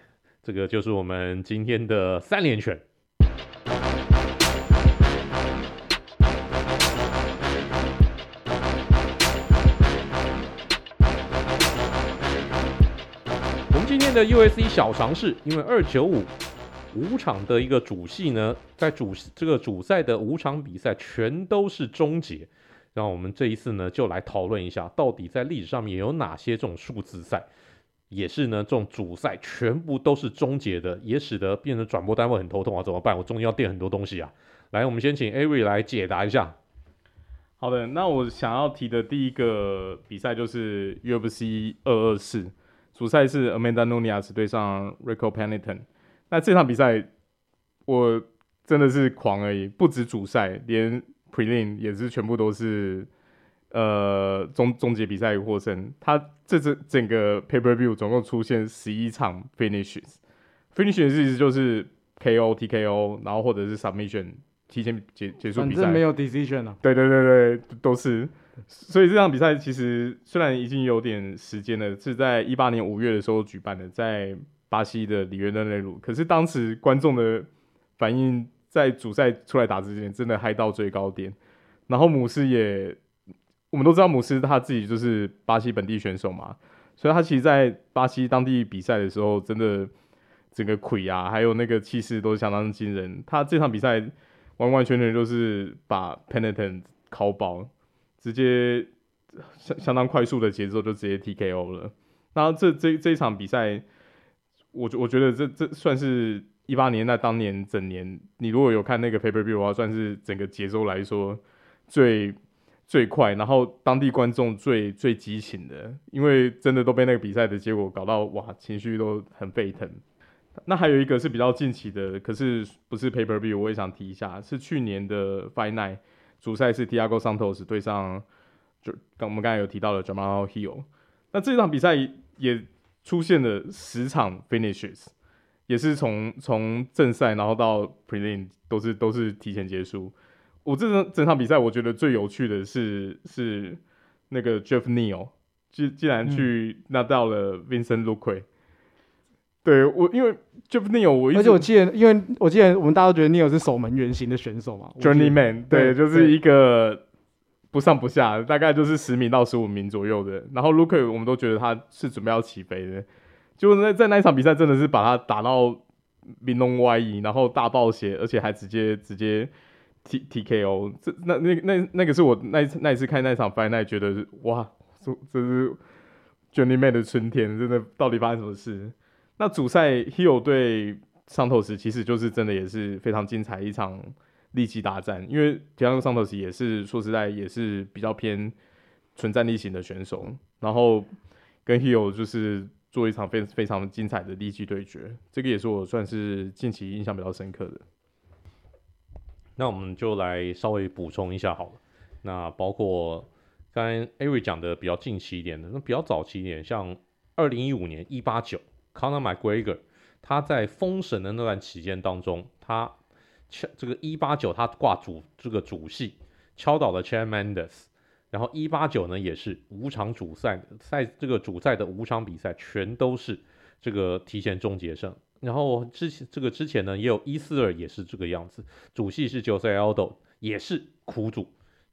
[SPEAKER 1] 这个就是我们今天的三连拳。我们今天的 USC 小尝试，因为二九五五场的一个主戏呢，在主这个主赛的五场比赛全都是终结，那我们这一次呢就来讨论一下，到底在历史上面有哪些这种数字赛，也是呢这种主赛全部都是终结的，也使得变成转播单位很头痛啊，怎么办？我中间要垫很多东西啊。来，我们先请 Avery 来解答一下。
[SPEAKER 2] 好的，那我想要提的第一个比赛就是 UFC 二二四。主赛是 Amanda Nunes 对上 Rico Pennington，那这场比赛我真的是狂而已，不止主赛，连 Prelim 也是全部都是呃终终结比赛获胜。他这整整个 Pay Per View 总共出现十一场 Finishes，Finishes 意思就是 KO、TKO，然后或者是 Submission 提前结结束比赛。
[SPEAKER 3] 反正没有 Decision 啊。
[SPEAKER 2] 对对对对，都是。所以这场比赛其实虽然已经有点时间了，是在一八年五月的时候举办的，在巴西的里约热内卢。可是当时观众的反应在主赛出来打之前，真的嗨到最高点。然后姆斯也，我们都知道姆斯他自己就是巴西本地选手嘛，所以他其实，在巴西当地比赛的时候，真的整个魁啊，还有那个气势都相当惊人。他这场比赛完完全全就是把 Pennington 敲爆。直接相相当快速的节奏就直接 TKO 了。然后这这这一场比赛，我我觉得这这算是一八年那当年整年，你如果有看那个 paper view 的话，算是整个节奏来说最最快，然后当地观众最最激情的，因为真的都被那个比赛的结果搞到哇，情绪都很沸腾。那还有一个是比较近期的，可是不是 paper view，我也想提一下，是去年的 Fight Night。主赛是 Tiago Santos 对上，就刚我们刚才有提到的 Jamal Hill，那这场比赛也出现了十场 finishes，也是从从正赛然后到 prelim 都是都是提前结束。我这整整场比赛我觉得最有趣的是是那个 Jeff Neal，既既然去拿到了 Vincent Luque。对我，因为 Jeff Neal，我一
[SPEAKER 3] 而且我记得，因为我记得我们大家都觉得 Neal 是守门员型的选手嘛
[SPEAKER 2] ，Journeyman，对，对，就是一个不上不下，大概就是十名到十五名左右的。然后 Luque，我们都觉得他是准备要起飞的，结果在在那一场比赛真的是把他打到面龙歪移，然后大爆血，而且还直接直接 T T K O。这那那那那个是我那一次那一次看那一场 Fight，觉得哇，这这是 Journeyman 的春天，真的到底发生什么事？那主赛 Hill 对桑托斯其实就是真的也是非常精彩一场力气大战，因为提亚戈桑托斯也是说实在也是比较偏纯战力型的选手，然后跟 Hill 就是做一场非非常精彩的力气对决，这个也是我算是近期印象比较深刻的。
[SPEAKER 1] 那我们就来稍微补充一下好了，那包括刚才 Ari 讲的比较近期一点的，那比较早期一点，像二零一五年一八九。Conor McGregor，他在封神的那段期间当中，他敲这个一八九，他挂主这个主戏，敲倒了 Chad Mendes，然后一八九呢也是五场主赛赛这个主赛的五场比赛全都是这个提前终结胜，然后之前这个之前呢也有一四二也是这个样子，主戏是 Jose Aldo 也是苦主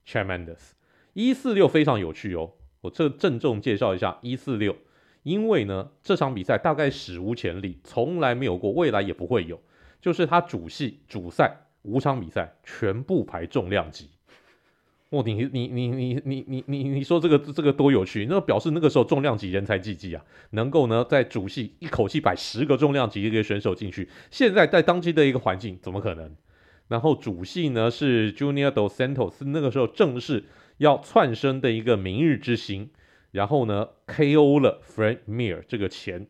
[SPEAKER 1] Chad Mendes，一四六非常有趣哦，我这郑重介绍一下一四六。因为呢，这场比赛大概史无前例，从来没有过，未来也不会有。就是他主戏主赛五场比赛全部排重量级。哦，你你你你你你你你说这个这个多有趣？那表示那个时候重量级人才济济啊，能够呢在主戏一口气摆十个重量级一个选手进去。现在在当今的一个环境，怎么可能？然后主戏呢是 Junior Dos Santos，那个时候正是要窜升的一个明日之星。然后呢，KO 了 Frank Mir 这个前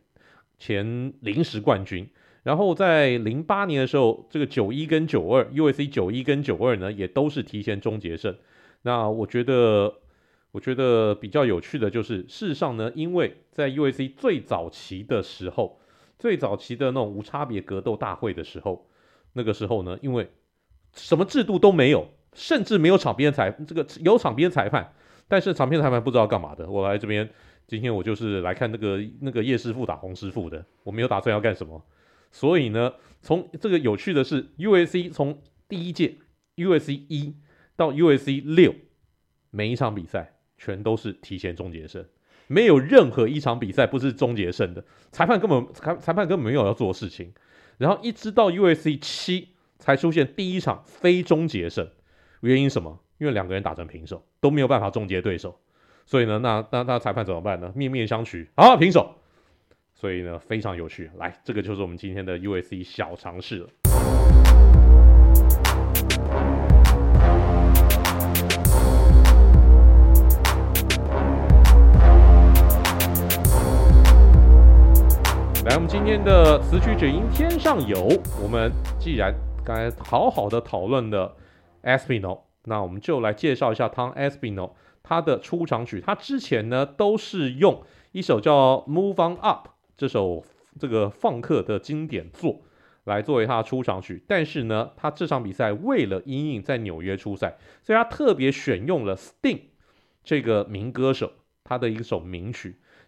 [SPEAKER 1] 前临时冠军。然后在零八年的时候，这个九一跟九二，UFC 九一跟九二呢，也都是提前终结胜。那我觉得，我觉得比较有趣的就是，事实上呢，因为在 UFC 最早期的时候，最早期的那种无差别格斗大会的时候，那个时候呢，因为什么制度都没有，甚至没有场边裁，这个有场边裁判。但是场边裁判不知道干嘛的，我来这边，今天我就是来看那个那个叶师傅打洪师傅的，我没有打算要干什么。所以呢，从这个有趣的是，UFC 从第一届 UFC 一到 UFC 六，每一场比赛全都是提前终结胜，没有任何一场比赛不是终结胜的，裁判根本裁裁判根本没有要做的事情。然后一直到 UFC 七才出现第一场非终结胜，原因什么？因为两个人打成平手都没有办法终结对手，所以呢，那那那裁判怎么办呢？面面相觑，好，平手。所以呢，非常有趣。来，这个就是我们今天的 UFC 小尝试了。来，我们今天的词曲只应天上有。我们既然刚才好好的讨论了 Aspinall 那我们就来介绍一下 Tom Espinal 他的出场曲。他之前呢都是用一首叫《Move On Up》这首这个放克的经典作来作为他的出场曲，但是呢，他这场比赛为了因应在纽约出赛，所以他特别选用了 Sting 这个名歌手他的一首名曲，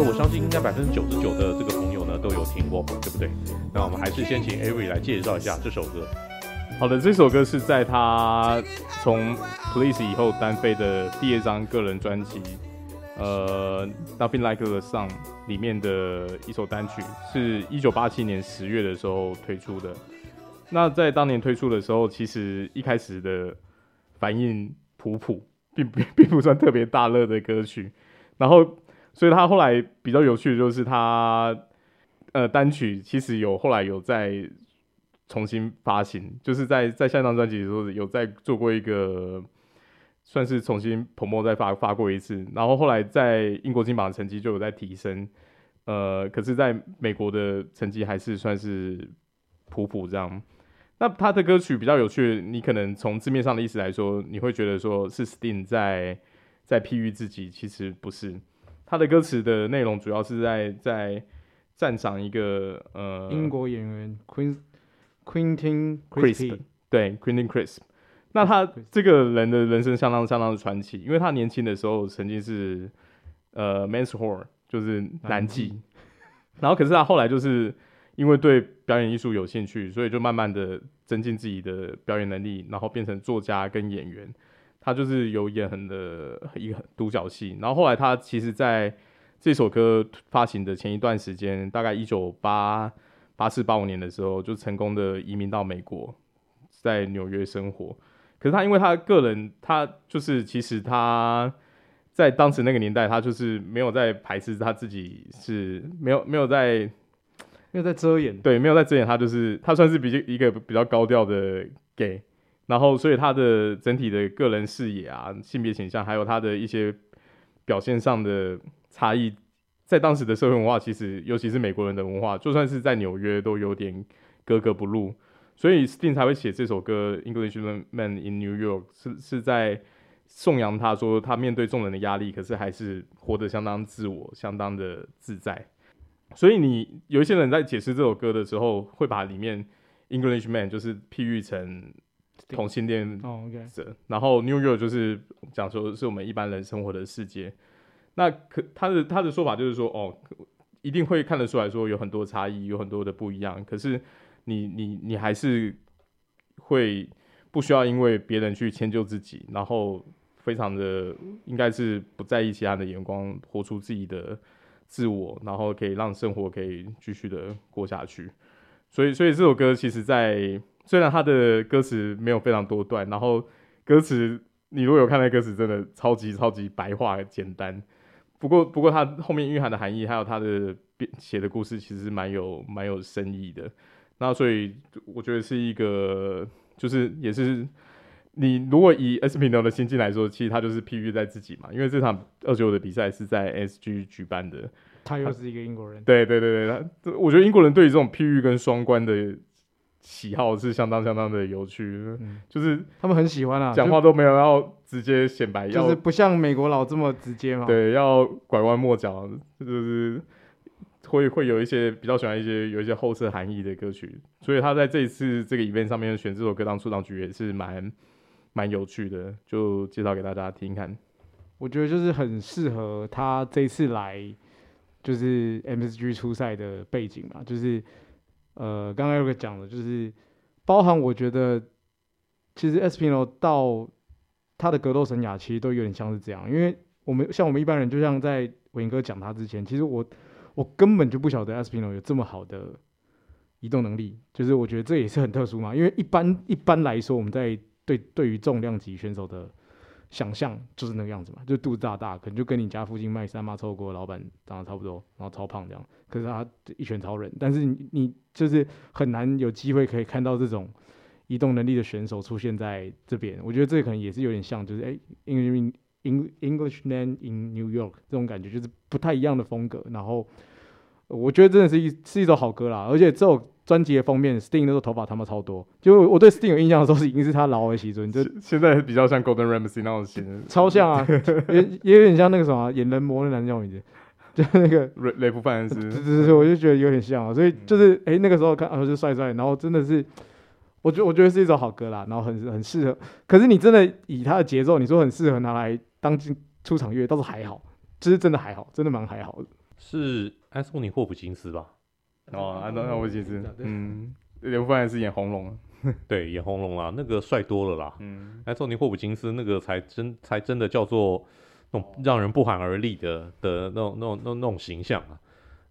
[SPEAKER 1] 我相信应该百分之九十九的这个朋友呢都有听过吧，对不对？那我们还是先请 Avery 来介绍一下这首歌。
[SPEAKER 2] 好的，这首歌是在他从 Police 以后单飞的第二张个人专辑，呃，Nothing Like the Sun 里面的一首单曲，是一九八七年十月的时候推出的。那在当年推出的时候，其实一开始的反应普普，并并 并不算特别大热的歌曲，然后。所以他后来比较有趣的就是他，呃，单曲其实有后来有再重新发行，就是在在下张专辑的时候有在做过一个，算是重新 promo 再发发过一次，然后后来在英国金榜的成绩就有在提升，呃，可是在美国的成绩还是算是普普这样。那他的歌曲比较有趣，你可能从字面上的意思来说，你会觉得说是 Sting 在在譬喻自己，其实不是。他的歌词的内容主要是在在赞赏一个呃
[SPEAKER 3] 英国演员 Queen Quentin
[SPEAKER 2] Crisp 对 Quentin Crisp。那他这个人的人生相当相当的传奇，因为他年轻的时候曾经是呃 man's whore，就是男妓，然后可是他后来就是因为对表演艺术有兴趣，所以就慢慢的增进自己的表演能力，然后变成作家跟演员。他就是有演很的一个独角戏，然后后来他其实在这首歌发行的前一段时间，大概一九八八四八五年的时候，就成功的移民到美国，在纽约生活。可是他因为他个人，他就是其实他在当时那个年代，他就是没有在排斥他自己，是没有没有在
[SPEAKER 3] 没有在遮掩，
[SPEAKER 2] 对，没有在遮掩，他就是他算是比较一个比较高调的 gay。然后，所以他的整体的个人视野啊、性别倾向，还有他的一些表现上的差异，在当时的社会文化，其实尤其是美国人的文化，就算是在纽约都有点格格不入。所以 Sting 才会写这首歌《Englishman in New York》，是是在颂扬他说他面对众人的压力，可是还是活得相当自我、相当的自在。所以你有一些人在解释这首歌的时候，会把里面 Englishman 就是譬喻成。同性恋者，oh, okay. 然后 New York 就是讲说是我们一般人生活的世界。那可他的他的说法就是说，哦，一定会看得出来说有很多差异，有很多的不一样。可是你你你还是会不需要因为别人去迁就自己，然后非常的应该是不在意其他的眼光，活出自己的自我，然后可以让生活可以继续的过下去。所以所以这首歌其实在。虽然它的歌词没有非常多段，然后歌词你如果有看那歌词，真的超级超级白话简单。不过不过它后面蕴含的含义，还有它的写的故事，其实蛮有蛮有深意的。那所以我觉得是一个，就是也是你如果以 Espinal 的心境来说，其实他就是譬喻在自己嘛。因为这场二九的比赛是在 SG 举办的，
[SPEAKER 3] 他又是一个英国人。
[SPEAKER 2] 对对对对，他我觉得英国人对于这种譬喻跟双关的。喜好是相当相当的有趣，嗯、就是
[SPEAKER 3] 他们很喜欢啊，
[SPEAKER 2] 讲话都没有要直接显白，
[SPEAKER 3] 就是不像美国佬这么直接嘛。
[SPEAKER 2] 对，要拐弯抹角，就是会会有一些比较喜欢一些有一些后设含义的歌曲，所以他在这一次这个 event 上面选这首歌当出场曲也是蛮蛮有趣的，就介绍给大家听看。
[SPEAKER 3] 我觉得就是很适合他这次来就是 MSG 初赛的背景嘛，就是。呃，刚刚有个讲的，就是包含我觉得，其实 SPNO 到他的格斗生涯其实都有点像是这样，因为我们像我们一般人，就像在伟哥讲他之前，其实我我根本就不晓得 Espino 有这么好的移动能力，就是我觉得这也是很特殊嘛，因为一般一般来说，我们在对对于重量级选手的想象就是那个样子嘛，就肚子大大，可能就跟你家附近卖三妈臭锅老板长得差不多，然后超胖这样，可是他一拳超人，但是你你就是很难有机会可以看到这种移动能力的选手出现在这边，我觉得这可能也是有点像，就是哎，因为。Englishman in New York 这种感觉就是不太一样的风格，然后我觉得真的是一是一首好歌啦，而且这首专辑的封面，Sting 那时候头发他妈超多，就我对 Sting 有印象的时候是已经是他老的时阵，就
[SPEAKER 2] 现在比较像 Golden Ramsey 那种型，
[SPEAKER 3] 超像啊，也也有点像那个什么演人魔的男叫名字，就那个
[SPEAKER 2] 雷雷夫范恩斯，
[SPEAKER 3] 对对对，我就觉得有点像啊，所以就是哎、欸、那个时候看啊就帅帅，然后真的是。我觉我觉得是一首好歌啦，然后很很适合。可是你真的以他的节奏，你说很适合拿来当进出场乐，倒是还好，其实真的还好，真的蛮还好的。
[SPEAKER 1] 是安东尼霍普金斯吧？
[SPEAKER 2] 哦，安东尼霍普金斯，嗯，刘富安是演红龙，
[SPEAKER 1] 对，演红龙啊，那个帅多了啦。嗯，安东尼霍普金斯那个才真才真的叫做那种让人不寒而栗的的那种那种那种那种形象啊。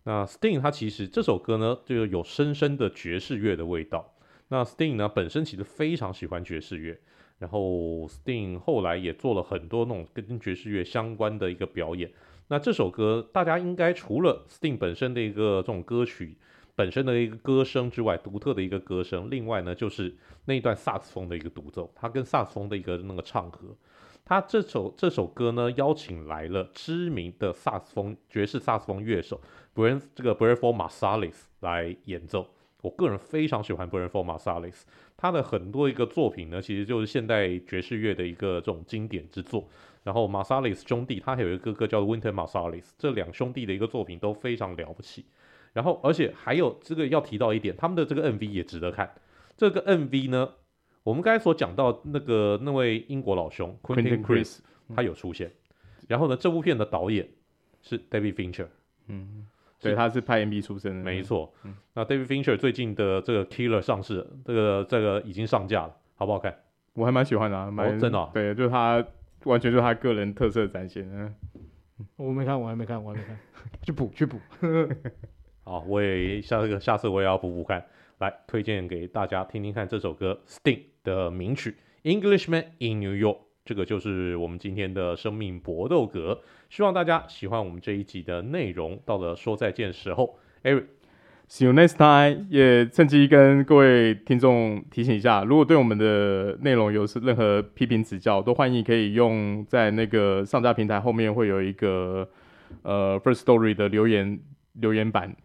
[SPEAKER 1] 那 Sting 他其实这首歌呢，就有深深的爵士乐的味道。那 Sting 呢，本身其实非常喜欢爵士乐，然后 Sting 后来也做了很多那种跟爵士乐相关的一个表演。那这首歌大家应该除了 Sting 本身的一个这种歌曲本身的一个歌声之外，独特的一个歌声，另外呢就是那一段萨斯风的一个独奏，他跟萨斯风的一个那个唱和。他这首这首歌呢，邀请来了知名的萨斯风爵士萨斯风乐手 Branford 这个 Branford Marsalis 来演奏。我个人非常喜欢 Branford Marsalis，他的很多一个作品呢，其实就是现代爵士乐的一个这种经典之作。然后 Marsalis 兄弟，他还有一个哥哥叫 winter Marsalis，这两兄弟的一个作品都非常了不起。然后，而且还有这个要提到一点，他们的这个 MV 也值得看。这个 MV 呢，我们刚才所讲到那个那位英国老兄 Quentin Crisp，他有出现。然后呢，这部片的导演是 David Fincher，嗯。
[SPEAKER 2] 对，他是拍 MV 出身的，
[SPEAKER 1] 没错。嗯，那 David Fincher 最近的这个 Killer 上市，这个这个已经上架了，好不好看？
[SPEAKER 2] 我还蛮喜欢的，啊，蛮、哦、
[SPEAKER 1] 真的，啊。
[SPEAKER 2] 对，就是他完全就是他个人特色展现。嗯，
[SPEAKER 3] 我没看，我还没看，我还没看，去 补去补。
[SPEAKER 1] 好，我也下这个下次我也要补补看，来推荐给大家听听看这首歌 Sting 的名曲《Englishman in New York》。这个就是我们今天的生命搏斗格，希望大家喜欢我们这一集的内容。到了说再见时候，Eric，see
[SPEAKER 2] you next time。也趁机跟各位听众提醒一下，如果对我们的内容有任何批评指教，都欢迎可以用在那个上架平台后面会有一个呃 First Story 的留言留言板，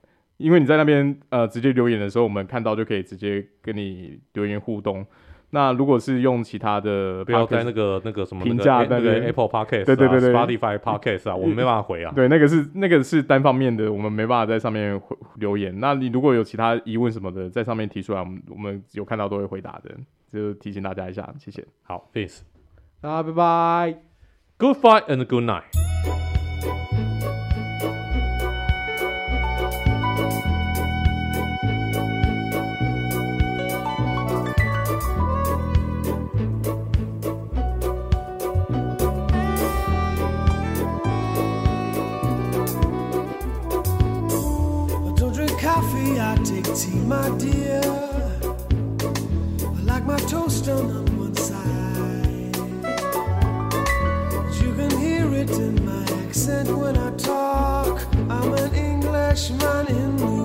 [SPEAKER 2] 因为你在那边呃直接留言的时候，我们看到就可以直接跟你留言互动。那如果是用其他的，
[SPEAKER 1] 不要在那个那个什么
[SPEAKER 2] 评价
[SPEAKER 1] 那个 Apple Podcast
[SPEAKER 2] 对对对对
[SPEAKER 1] ，Spotify Podcast 啊，我们没办法回啊。
[SPEAKER 2] 对，那个是那个是单方面的，我们没办法在上面回留言。那你如果有其他疑问什么的，在上面提出来，我们我们有看到都会回答的，就提醒大家一下，谢谢。
[SPEAKER 1] 好，Peace，
[SPEAKER 3] 大家拜拜
[SPEAKER 1] ，Good fight and good night。
[SPEAKER 4] my dear, I like my toast on one side. You can hear it in my accent when I talk. I'm an Englishman in New